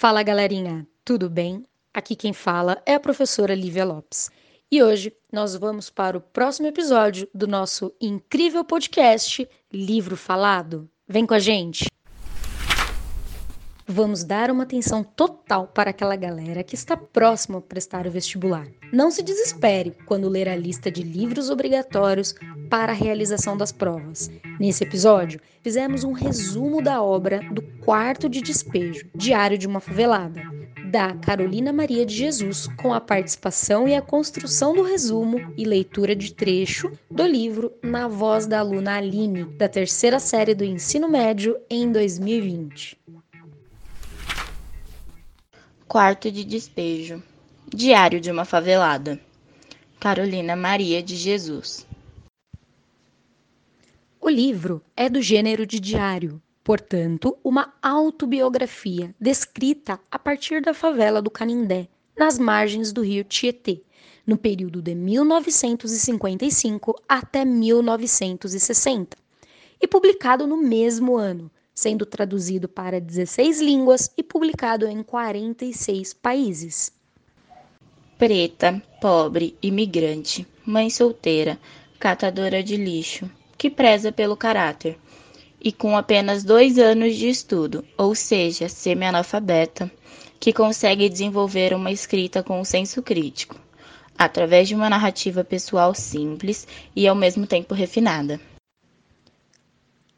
Fala galerinha, tudo bem? Aqui quem fala é a professora Lívia Lopes. E hoje nós vamos para o próximo episódio do nosso incrível podcast Livro Falado. Vem com a gente! Vamos dar uma atenção total para aquela galera que está próxima a prestar o vestibular. Não se desespere quando ler a lista de livros obrigatórios para a realização das provas. Nesse episódio, fizemos um resumo da obra do Quarto de Despejo, Diário de uma Favelada, da Carolina Maria de Jesus, com a participação e a construção do resumo e leitura de trecho do livro na voz da aluna Aline, da terceira série do ensino médio em 2020. Quarto de despejo. Diário de uma favelada. Carolina Maria de Jesus. O livro é do gênero de diário, portanto, uma autobiografia descrita a partir da favela do Canindé, nas margens do rio Tietê, no período de 1955 até 1960, e publicado no mesmo ano, sendo traduzido para 16 línguas e publicado em 46 países. Preta, pobre, imigrante, mãe solteira, catadora de lixo, que preza pelo caráter, e com apenas dois anos de estudo, ou seja, semi-analfabeta, que consegue desenvolver uma escrita com um senso crítico, através de uma narrativa pessoal simples e ao mesmo tempo refinada.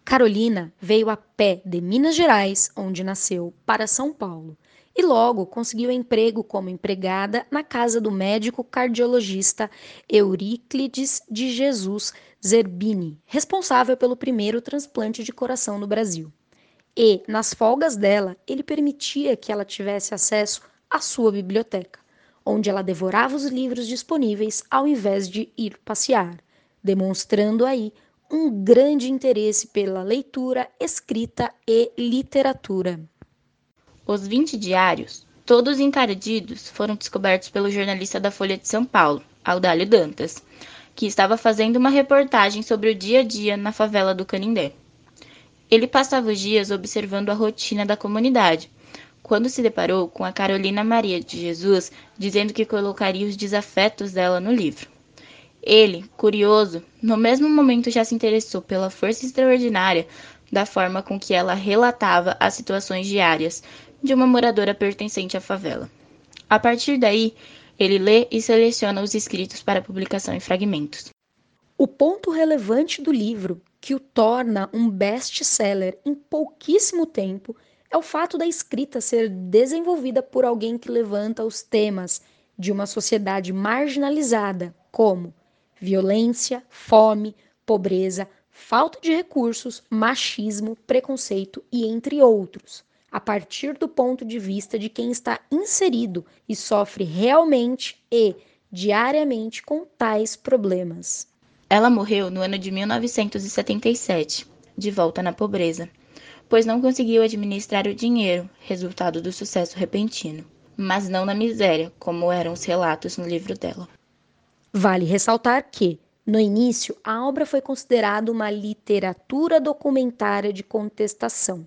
Carolina veio a pé de Minas Gerais, onde nasceu, para São Paulo e logo conseguiu emprego como empregada na casa do médico cardiologista Euríclides de Jesus Zerbini, responsável pelo primeiro transplante de coração no Brasil. E, nas folgas dela, ele permitia que ela tivesse acesso à sua biblioteca, onde ela devorava os livros disponíveis ao invés de ir passear, demonstrando aí um grande interesse pela leitura, escrita e literatura. Os 20 diários, todos encardidos, foram descobertos pelo jornalista da Folha de São Paulo, Audálio Dantas, que estava fazendo uma reportagem sobre o dia a dia na favela do Canindé. Ele passava os dias observando a rotina da comunidade, quando se deparou com a Carolina Maria de Jesus dizendo que colocaria os desafetos dela no livro. Ele, curioso, no mesmo momento já se interessou pela força extraordinária da forma com que ela relatava as situações diárias de uma moradora pertencente à favela. A partir daí, ele lê e seleciona os escritos para publicação em fragmentos. O ponto relevante do livro, que o torna um best-seller em pouquíssimo tempo, é o fato da escrita ser desenvolvida por alguém que levanta os temas de uma sociedade marginalizada, como violência, fome, pobreza, falta de recursos, machismo, preconceito e entre outros, a partir do ponto de vista de quem está inserido e sofre realmente e diariamente com tais problemas. Ela morreu no ano de 1977, de volta na pobreza, pois não conseguiu administrar o dinheiro, resultado do sucesso repentino, mas não na miséria, como eram os relatos no livro dela. Vale ressaltar que, no início, a obra foi considerada uma literatura documentária de contestação,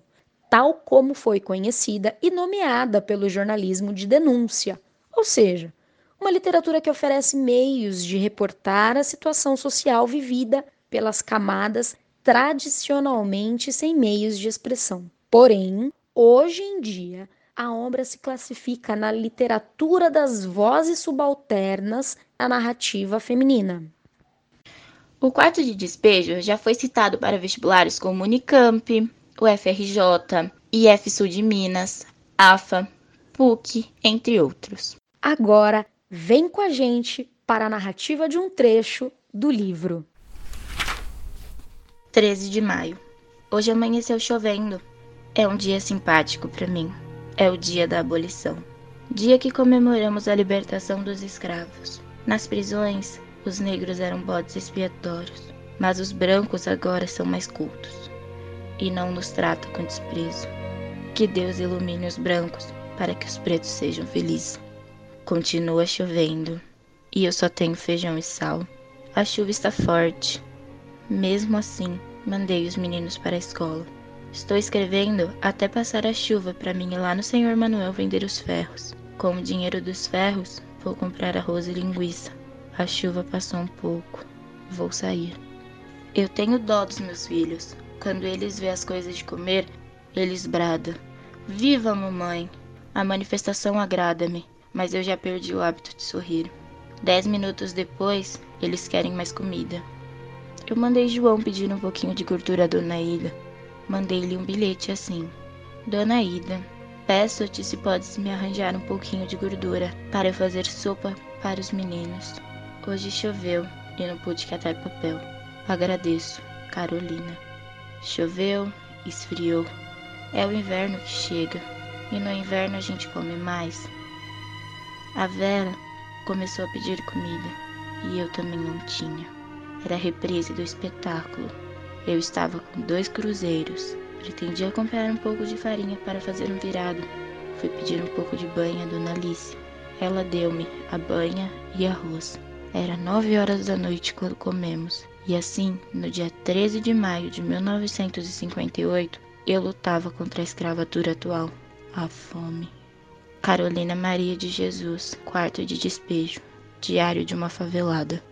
tal como foi conhecida e nomeada pelo jornalismo de denúncia, ou seja, uma literatura que oferece meios de reportar a situação social vivida pelas camadas tradicionalmente sem meios de expressão. Porém, hoje em dia, a obra se classifica na literatura das vozes subalternas da narrativa feminina. O quarto de despejo já foi citado para vestibulares como Unicamp, UFRJ, IF Sul de Minas, AFA, PUC, entre outros. Agora, vem com a gente para a narrativa de um trecho do livro. 13 de maio. Hoje amanheceu chovendo. É um dia simpático para mim é o dia da abolição. Dia que comemoramos a libertação dos escravos. Nas prisões, os negros eram bodes expiatórios, mas os brancos agora são mais cultos e não nos tratam com desprezo. Que Deus ilumine os brancos para que os pretos sejam felizes. Continua chovendo e eu só tenho feijão e sal. A chuva está forte. Mesmo assim, mandei os meninos para a escola. Estou escrevendo até passar a chuva para mim ir lá no Senhor Manuel vender os ferros. Com o dinheiro dos ferros, vou comprar arroz e linguiça. A chuva passou um pouco. Vou sair. Eu tenho dó dos meus filhos. Quando eles vê as coisas de comer, eles bradam. Viva, mamãe! A manifestação agrada-me, mas eu já perdi o hábito de sorrir. Dez minutos depois, eles querem mais comida. Eu mandei João pedir um pouquinho de gordura à dona Ida. Mandei-lhe um bilhete assim: Dona Ida, peço-te se podes me arranjar um pouquinho de gordura para eu fazer sopa para os meninos. Hoje choveu e não pude catar papel. Agradeço, Carolina. Choveu, esfriou. É o inverno que chega, e no inverno a gente come mais. A Vera começou a pedir comida, e eu também não tinha. Era a reprise do espetáculo. Eu estava com dois cruzeiros. Pretendia comprar um pouco de farinha para fazer um virado. Fui pedir um pouco de banha a Dona Alice. Ela deu-me a banha e arroz. Era nove horas da noite quando comemos. E assim, no dia 13 de maio de 1958, eu lutava contra a escravatura atual, a fome. Carolina Maria de Jesus, quarto de despejo, diário de uma favelada.